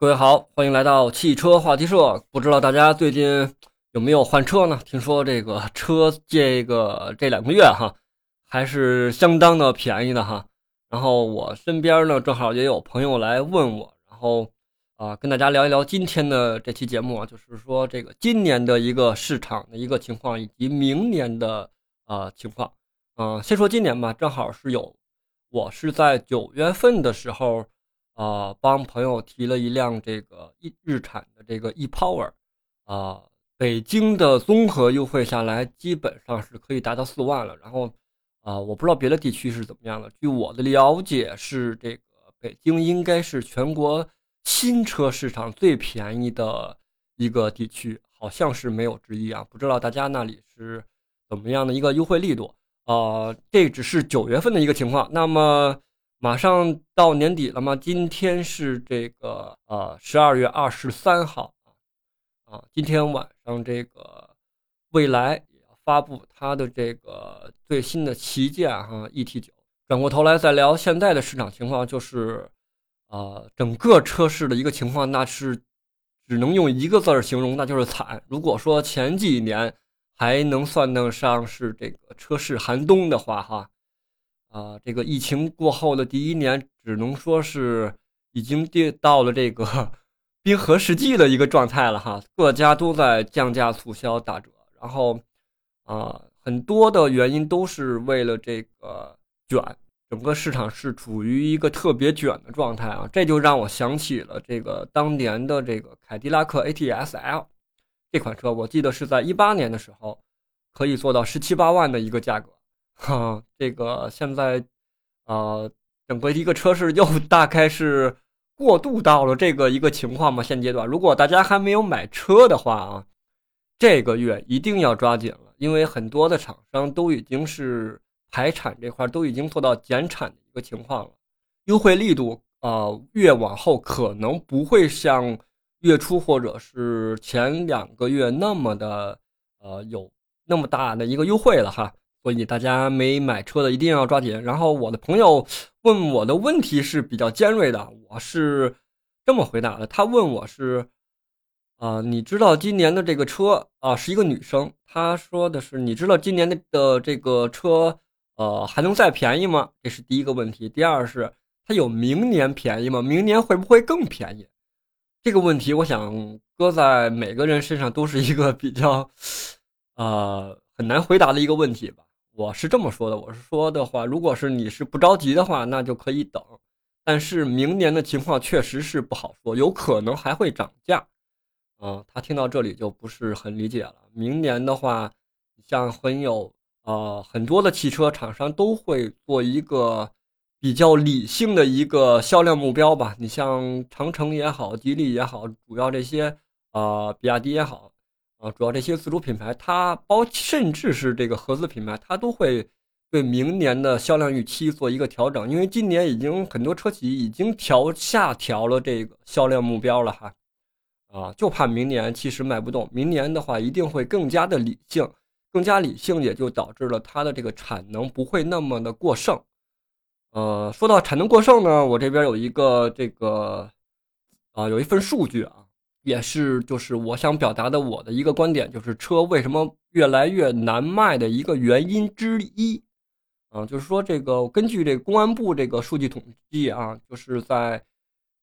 各位好，欢迎来到汽车话题社。不知道大家最近有没有换车呢？听说这个车这个这两个月哈，还是相当的便宜的哈。然后我身边呢，正好也有朋友来问我，然后啊，跟大家聊一聊今天的这期节目啊，就是说这个今年的一个市场的一个情况，以及明年的啊情况。嗯，先说今年吧，正好是有，我是在九月份的时候。啊，帮朋友提了一辆这个一日产的这个 ePower，啊，北京的综合优惠下来，基本上是可以达到四万了。然后，啊，我不知道别的地区是怎么样的。据我的了解，是这个北京应该是全国新车市场最便宜的一个地区，好像是没有之一啊。不知道大家那里是怎么样的一个优惠力度？啊，这只是九月份的一个情况。那么。马上到年底了吗？今天是这个呃十二月二十三号啊啊，今天晚上这个蔚来也要发布它的这个最新的旗舰哈 ET 九。转过头来再聊现在的市场情况，就是啊整个车市的一个情况，那是只能用一个字儿形容，那就是惨。如果说前几年还能算得上是这个车市寒冬的话哈。啊，这个疫情过后的第一年，只能说是已经跌到了这个 冰河世纪的一个状态了哈。各家都在降价促销打折，然后啊，很多的原因都是为了这个卷，整个市场是处于一个特别卷的状态啊。这就让我想起了这个当年的这个凯迪拉克 ATS-L 这款车，我记得是在一八年的时候可以做到十七八万的一个价格。哈，这个现在，呃，整个一个车市又 大概是过渡到了这个一个情况嘛。现阶段，如果大家还没有买车的话啊，这个月一定要抓紧了，因为很多的厂商都已经是排产这块都已经做到减产的一个情况了，优惠力度啊，越往后可能不会像月初或者是前两个月那么的呃有那么大的一个优惠了哈。所以大家没买车的一定要抓紧。然后我的朋友问我的问题是比较尖锐的，我是这么回答的。他问我是，啊，你知道今年的这个车啊，是一个女生。她说的是，你知道今年的的这个车，呃，还能再便宜吗？这是第一个问题。第二是，它有明年便宜吗？明年会不会更便宜？这个问题，我想搁在每个人身上都是一个比较，呃，很难回答的一个问题吧。我是这么说的，我是说的话，如果是你是不着急的话，那就可以等。但是明年的情况确实是不好说，有可能还会涨价。嗯，他听到这里就不是很理解了。明年的话，像很有呃很多的汽车厂商都会做一个比较理性的一个销量目标吧。你像长城也好，吉利也好，主要这些啊，比亚迪也好。啊，主要这些自主品牌，它包甚至是这个合资品牌，它都会对明年的销量预期做一个调整，因为今年已经很多车企已经调下调了这个销量目标了哈。啊，就怕明年其实卖不动，明年的话一定会更加的理性，更加理性也就导致了它的这个产能不会那么的过剩。呃，说到产能过剩呢，我这边有一个这个啊，有一份数据啊。也是，就是我想表达的我的一个观点，就是车为什么越来越难卖的一个原因之一，啊，就是说这个根据这公安部这个数据统计啊，就是在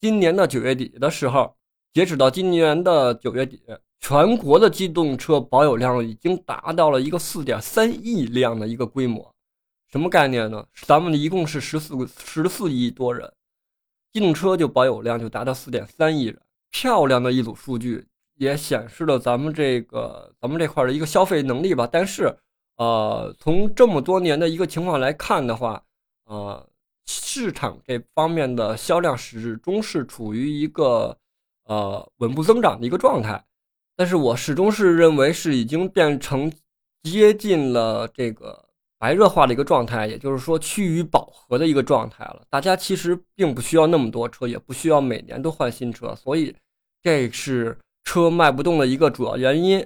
今年的九月底的时候，截止到今年的九月底，全国的机动车保有量已经达到了一个四点三亿辆的一个规模，什么概念呢？咱们一共是十四十四亿多人，机动车就保有量就达到四点三亿人。漂亮的一组数据，也显示了咱们这个咱们这块的一个消费能力吧。但是，呃，从这么多年的一个情况来看的话，呃，市场这方面的销量始终是处于一个呃稳步增长的一个状态。但是我始终是认为是已经变成接近了这个。白热化的一个状态，也就是说趋于饱和的一个状态了。大家其实并不需要那么多车，也不需要每年都换新车，所以这是车卖不动的一个主要原因。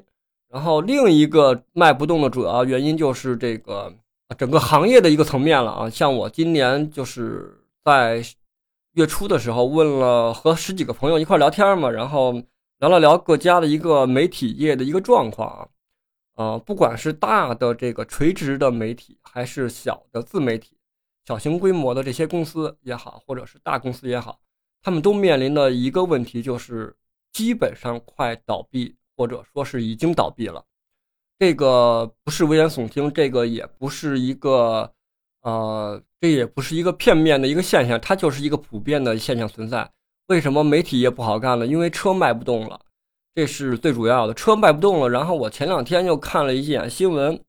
然后另一个卖不动的主要原因就是这个整个行业的一个层面了啊。像我今年就是在月初的时候问了和十几个朋友一块聊天嘛，然后聊了聊各家的一个媒体业的一个状况啊，呃，不管是大的这个垂直的媒体，还是小的自媒体、小型规模的这些公司也好，或者是大公司也好，他们都面临的一个问题就是基本上快倒闭，或者说是已经倒闭了。这个不是危言耸听，这个也不是一个。呃，这也不是一个片面的一个现象，它就是一个普遍的现象存在。为什么媒体业不好干了？因为车卖不动了，这是最主要的。车卖不动了，然后我前两天又看了一眼新闻，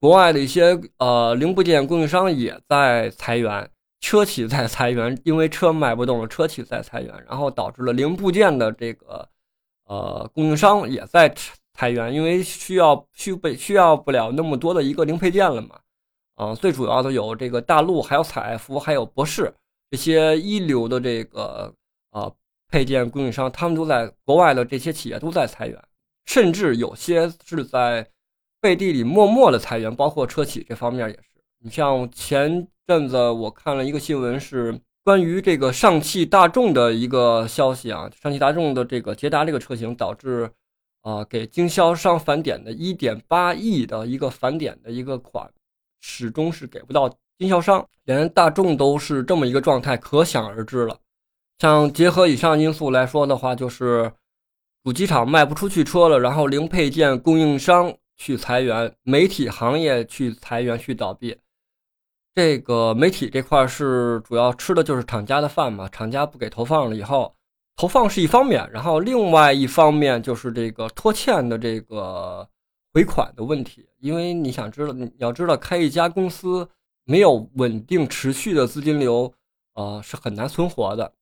国外的一些呃零部件供应商也在裁员，车企在裁员，因为车卖不动了，车企在裁员，然后导致了零部件的这个呃供应商也在裁员，因为需要需不需要不了那么多的一个零配件了嘛。啊，最主要的有这个大陆，还有采埃孚，还有博世这些一流的这个啊配件供应商，他们都在国外的这些企业都在裁员，甚至有些是在背地里默默的裁员，包括车企这方面也是。你像前阵子我看了一个新闻，是关于这个上汽大众的一个消息啊，上汽大众的这个捷达这个车型导致啊给经销商返点的1.8亿的一个返点的一个款。始终是给不到经销商，连大众都是这么一个状态，可想而知了。像结合以上因素来说的话，就是主机厂卖不出去车了，然后零配件供应商去裁员，媒体行业去裁员去倒闭。这个媒体这块是主要吃的就是厂家的饭嘛，厂家不给投放了以后，投放是一方面，然后另外一方面就是这个拖欠的这个。回款的问题，因为你想知道，你要知道，开一家公司没有稳定持续的资金流，呃，是很难存活的。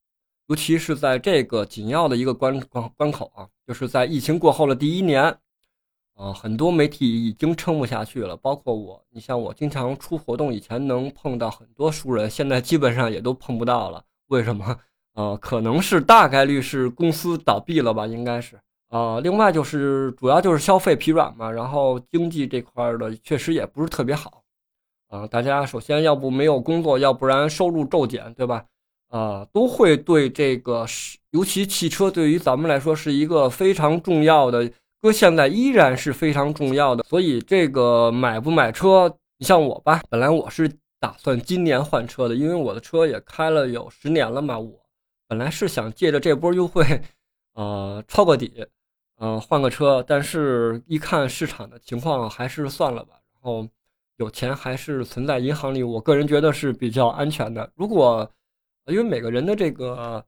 尤其是在这个紧要的一个关关关口啊，就是在疫情过后的第一年，啊，很多媒体已经撑不下去了，包括我。你像我经常出活动，以前能碰到很多熟人，现在基本上也都碰不到了。为什么？呃，可能是大概率是公司倒闭了吧，应该是。啊，另外就是主要就是消费疲软嘛，然后经济这块的确实也不是特别好，啊，大家首先要不没有工作，要不然收入骤减，对吧？啊，都会对这个，尤其汽车对于咱们来说是一个非常重要的，搁现在依然是非常重要的。所以这个买不买车，你像我吧，本来我是打算今年换车的，因为我的车也开了有十年了嘛，我本来是想借着这波优惠，呃，抄个底。嗯，换个车，但是一看市场的情况，还是算了吧。然后有钱还是存在银行里，我个人觉得是比较安全的。如果因为每个人的这个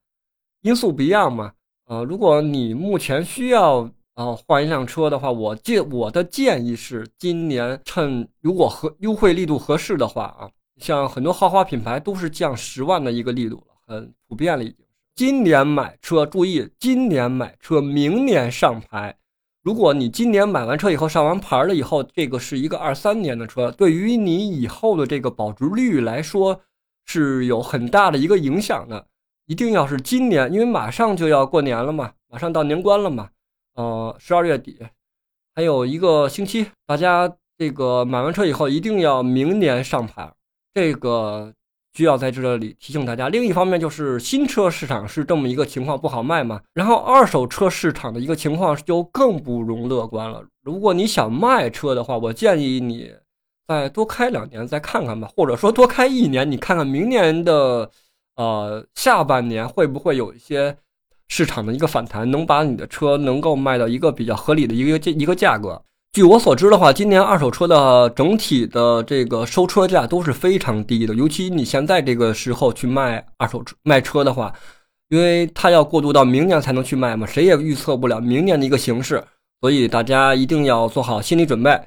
因素不一样嘛，呃，如果你目前需要呃换一辆车的话，我建我的建议是，今年趁如果合优惠力度合适的话啊，像很多豪华品牌都是降十万的一个力度了，很普遍了已经。今年买车，注意，今年买车，明年上牌。如果你今年买完车以后上完牌了以后，这个是一个二三年的车，对于你以后的这个保值率来说是有很大的一个影响的。一定要是今年，因为马上就要过年了嘛，马上到年关了嘛，呃，十二月底还有一个星期，大家这个买完车以后一定要明年上牌，这个。需要在这里提醒大家，另一方面就是新车市场是这么一个情况，不好卖嘛。然后二手车市场的一个情况就更不容乐观了。如果你想卖车的话，我建议你再多开两年再看看吧，或者说多开一年，你看看明年的呃下半年会不会有一些市场的一个反弹，能把你的车能够卖到一个比较合理的一个一个价格。据我所知的话，今年二手车的整体的这个收车价都是非常低的，尤其你现在这个时候去卖二手车卖车的话，因为它要过渡到明年才能去卖嘛，谁也预测不了明年的一个形势，所以大家一定要做好心理准备。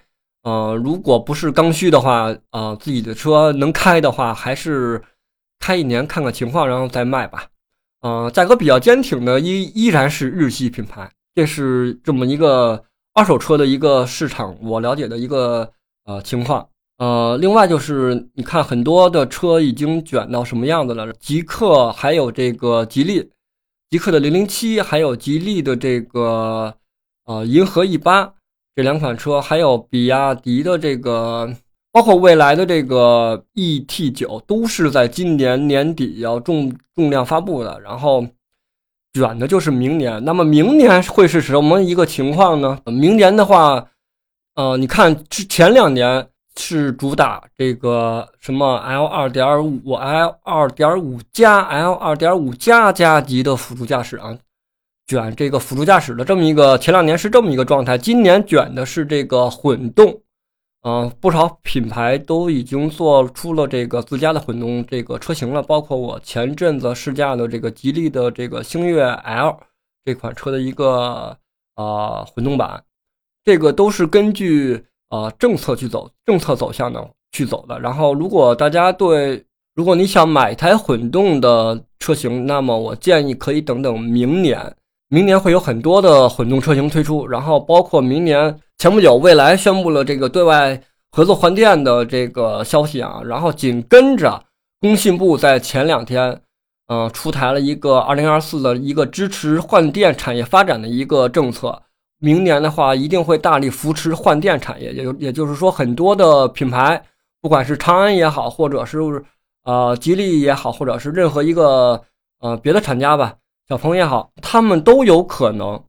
呃，如果不是刚需的话，呃，自己的车能开的话，还是开一年看看情况，然后再卖吧。呃，价格比较坚挺的依依然是日系品牌，这是这么一个。二手车的一个市场，我了解的一个呃情况，呃，另外就是你看很多的车已经卷到什么样子了？极客还有这个吉利，极客的零零七，还有吉利的这个呃银河 E 八这两款车，还有比亚迪的这个包括未来的这个 ET 九都是在今年年底要重重量发布的，然后卷的就是明年。那么明年会是什么一个情况呢？明年的话，呃，你看之前两年是主打这个什么 L 二点五、L 二点五加、L 二点五加加级的辅助驾驶啊，卷这个辅助驾驶的这么一个，前两年是这么一个状态，今年卷的是这个混动。嗯，不少品牌都已经做出了这个自家的混动这个车型了，包括我前阵子试驾的这个吉利的这个星越 L 这款车的一个啊混动版，这个都是根据啊政策去走，政策走向的去走的。然后，如果大家对，如果你想买一台混动的车型，那么我建议可以等等明年，明年会有很多的混动车型推出，然后包括明年。前不久，蔚来宣布了这个对外合作换电的这个消息啊，然后紧跟着工信部在前两天，呃，出台了一个二零二四的一个支持换电产业发展的一个政策。明年的话，一定会大力扶持换电产业，也就也就是说，很多的品牌，不管是长安也好，或者是呃吉利也好，或者是任何一个呃别的厂家吧，小鹏也好，他们都有可能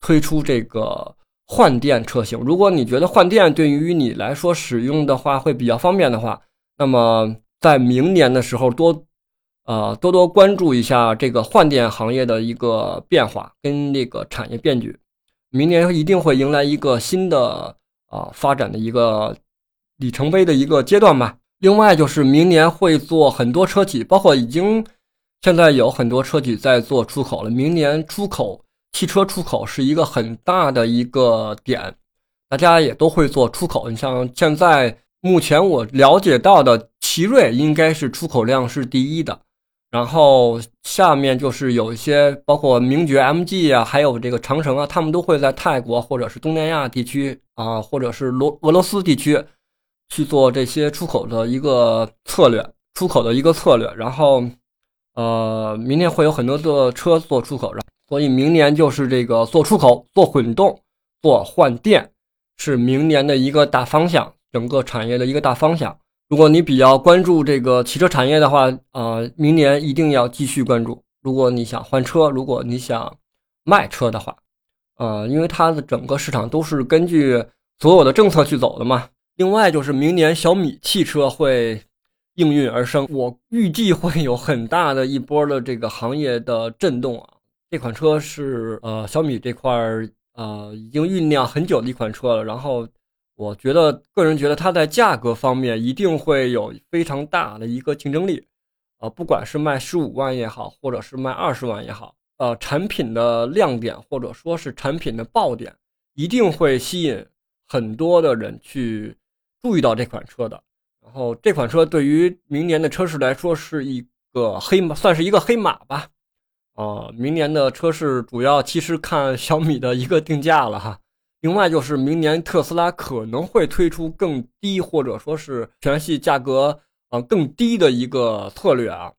推出这个。换电车型，如果你觉得换电对于你来说使用的话会比较方便的话，那么在明年的时候多，呃多多关注一下这个换电行业的一个变化跟那个产业变局，明年一定会迎来一个新的啊发展的一个里程碑的一个阶段吧。另外就是明年会做很多车企，包括已经现在有很多车企在做出口了，明年出口。汽车出口是一个很大的一个点，大家也都会做出口。你像现在目前我了解到的，奇瑞应该是出口量是第一的，然后下面就是有一些包括名爵 MG 啊，还有这个长城啊，他们都会在泰国或者是东南亚地区啊，或者是罗俄罗斯地区去做这些出口的一个策略，出口的一个策略。然后，呃，明年会有很多的车做出口。所以明年就是这个做出口、做混动、做换电，是明年的一个大方向，整个产业的一个大方向。如果你比较关注这个汽车产业的话，呃，明年一定要继续关注。如果你想换车，如果你想卖车的话，呃，因为它的整个市场都是根据所有的政策去走的嘛。另外就是明年小米汽车会应运而生，我预计会有很大的一波的这个行业的震动啊。这款车是呃小米这块儿呃已经酝酿很久的一款车了，然后我觉得个人觉得它在价格方面一定会有非常大的一个竞争力，呃不管是卖十五万也好，或者是卖二十万也好，呃产品的亮点或者说是产品的爆点，一定会吸引很多的人去注意到这款车的。然后这款车对于明年的车市来说是一个黑马，算是一个黑马吧。啊，明年的车市主要其实看小米的一个定价了哈。另外就是明年特斯拉可能会推出更低或者说是全系价格啊更低的一个策略啊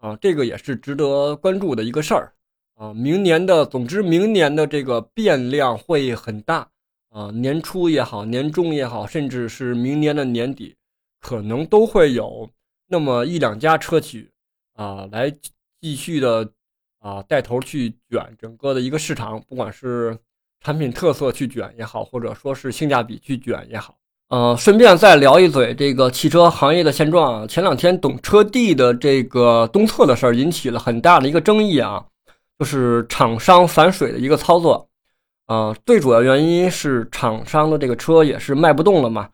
啊，这个也是值得关注的一个事儿啊。明年的，总之明年的这个变量会很大啊，年初也好，年终也好，甚至是明年的年底，可能都会有那么一两家车企啊来继续的。啊，带头去卷整个的一个市场，不管是产品特色去卷也好，或者说是性价比去卷也好。呃，顺便再聊一嘴这个汽车行业的现状啊。前两天懂车帝的这个东侧的事儿引起了很大的一个争议啊，就是厂商反水的一个操作。啊，最主要原因是厂商的这个车也是卖不动了嘛，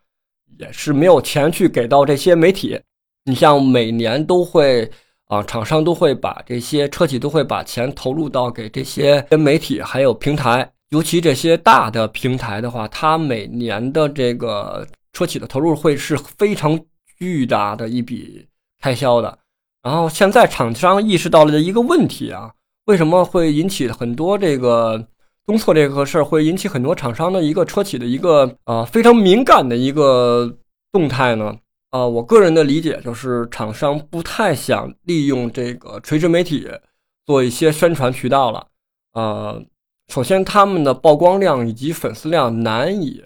也是没有钱去给到这些媒体。你像每年都会。啊，厂商都会把这些车企都会把钱投入到给这些媒体还有平台，尤其这些大的平台的话，它每年的这个车企的投入会是非常巨大的一笔开销的。然后现在厂商意识到了一个问题啊，为什么会引起很多这个东侧这个事儿会引起很多厂商的一个车企的一个啊非常敏感的一个动态呢？啊，我个人的理解就是，厂商不太想利用这个垂直媒体做一些宣传渠道了。啊，首先他们的曝光量以及粉丝量难以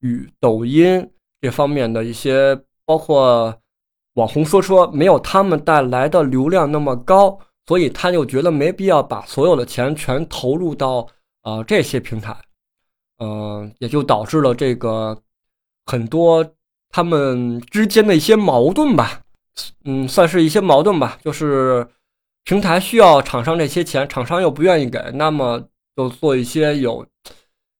与抖音这方面的一些，包括网红说车没有他们带来的流量那么高，所以他就觉得没必要把所有的钱全投入到呃这些平台，嗯，也就导致了这个很多他们之间的一些矛盾吧，嗯，算是一些矛盾吧，就是平台需要厂商这些钱，厂商又不愿意给，那么就做一些有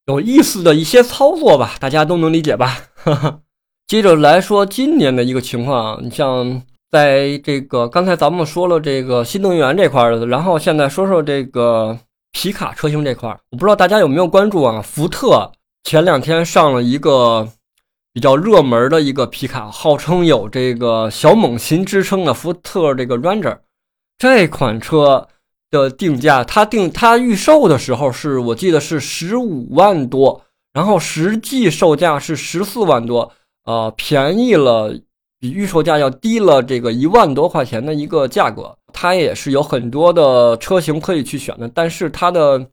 有意思的一些操作吧，大家都能理解吧。接着来说今年的一个情况，你像在这个刚才咱们说了这个新能源这块的，然后现在说说这个皮卡车型这块，我不知道大家有没有关注啊？福特前两天上了一个比较热门的一个皮卡，号称有这个小猛禽之称的福特这个 Ranger 这款车的定价，它定它预售的时候是我记得是十五万多，然后实际售价是十四万多。呃，便宜了，比预售价要低了这个一万多块钱的一个价格，它也是有很多的车型可以去选的，但是它的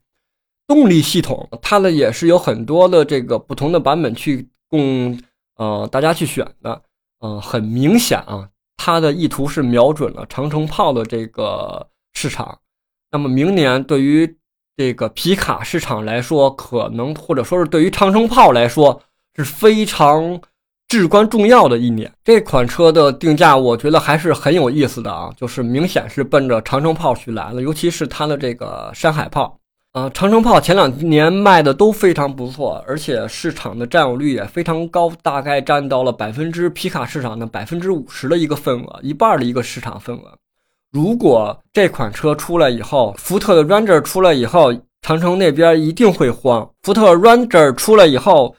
动力系统，它的也是有很多的这个不同的版本去供呃大家去选的，嗯，很明显啊，它的意图是瞄准了长城炮的这个市场，那么明年对于这个皮卡市场来说，可能或者说是对于长城炮来说是非常。至关重要的一年，这款车的定价我觉得还是很有意思的啊，就是明显是奔着长城炮去来了，尤其是它的这个山海炮，呃，长城炮前两年卖的都非常不错，而且市场的占有率也非常高，大概占到了百分之皮卡市场的百分之五十的一个份额，一半的一个市场份额。如果这款车出来以后，福特的 Ranger 出来以后，长城那边一定会慌。福特 Ranger 出来以后。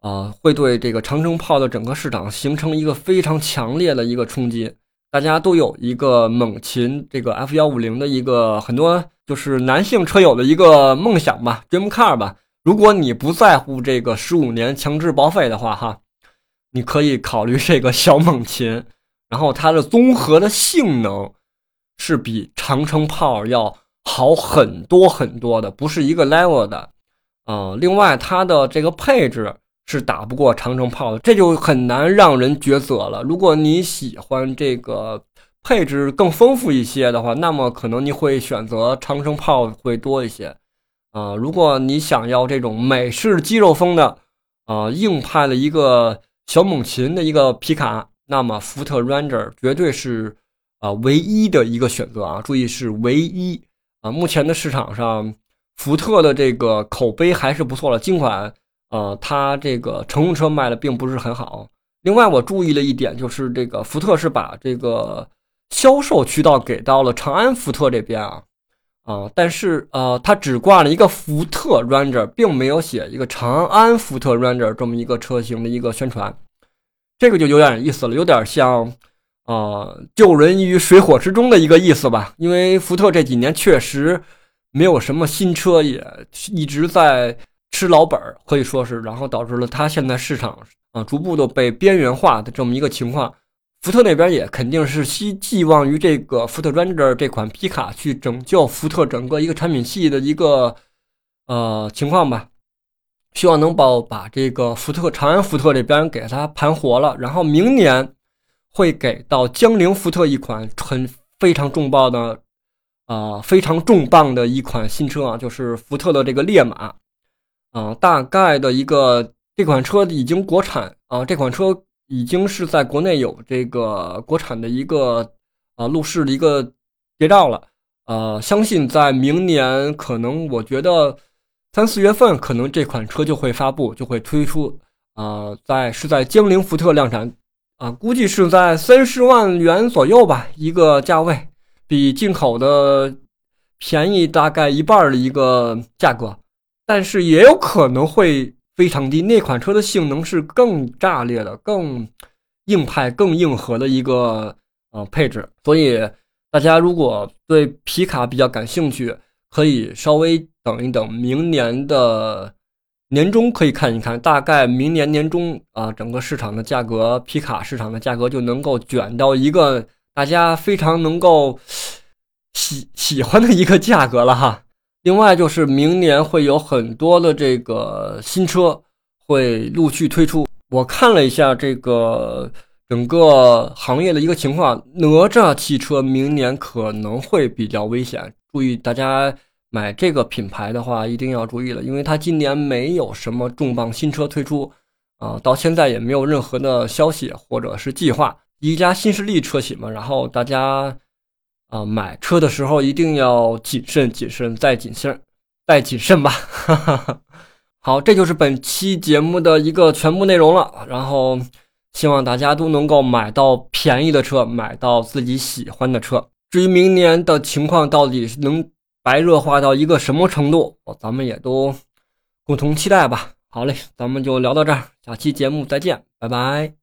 啊，会对这个长城炮的整个市场形成一个非常强烈的一个冲击。大家都有一个猛禽这个 F 幺五零的一个很多就是男性车友的一个梦想吧，Dream Car 吧。如果你不在乎这个十五年强制报废的话，哈，你可以考虑这个小猛禽。然后它的综合的性能是比长城炮要好很多很多的，不是一个 level 的。啊，另外它的这个配置。是打不过长城炮的，这就很难让人抉择了。如果你喜欢这个配置更丰富一些的话，那么可能你会选择长城炮会多一些。啊，如果你想要这种美式肌肉风的，啊硬派的一个小猛禽的一个皮卡，那么福特 Ranger 绝对是啊唯一的一个选择啊！注意是唯一啊！目前的市场上，福特的这个口碑还是不错的，尽管。呃，它这个乘用车卖的并不是很好。另外，我注意了一点，就是这个福特是把这个销售渠道给到了长安福特这边啊，啊，但是呃，它只挂了一个福特 Ranger，并没有写一个长安福特 Ranger 这么一个车型的一个宣传，这个就有点意思了，有点像呃救人于水火之中的一个意思吧。因为福特这几年确实没有什么新车，也一直在。吃老本儿可以说是，然后导致了它现在市场啊逐步的被边缘化的这么一个情况。福特那边也肯定是希寄望于这个福特 Ranger 这款皮卡去拯救福特整个一个产品系的一个呃情况吧，希望能把把这个福特长安福特这边给它盘活了，然后明年会给到江铃福特一款很非常重磅的啊非常重磅的一款新车啊，就是福特的这个烈马。啊，大概的一个这款车已经国产啊，这款车已经是在国内有这个国产的一个啊路试的一个谍照了。呃，相信在明年可能，我觉得三四月份可能这款车就会发布，就会推出。啊，在是在江铃福特量产，啊，估计是在三十万元左右吧，一个价位，比进口的便宜大概一半的一个价格。但是也有可能会非常低，那款车的性能是更炸裂的、更硬派、更硬核的一个呃配置，所以大家如果对皮卡比较感兴趣，可以稍微等一等，明年的年终可以看一看，大概明年年中啊，整个市场的价格，皮卡市场的价格就能够卷到一个大家非常能够喜喜欢的一个价格了哈。另外就是明年会有很多的这个新车会陆续推出，我看了一下这个整个行业的一个情况，哪吒汽车明年可能会比较危险，注意大家买这个品牌的话一定要注意了，因为它今年没有什么重磅新车推出，啊，到现在也没有任何的消息或者是计划，一家新势力车企嘛，然后大家啊买车的时候一定要谨慎、谨慎再谨慎。再谨慎吧，好，这就是本期节目的一个全部内容了。然后希望大家都能够买到便宜的车，买到自己喜欢的车。至于明年的情况到底能白热化到一个什么程度，咱们也都共同期待吧。好嘞，咱们就聊到这儿，下期节目再见，拜拜。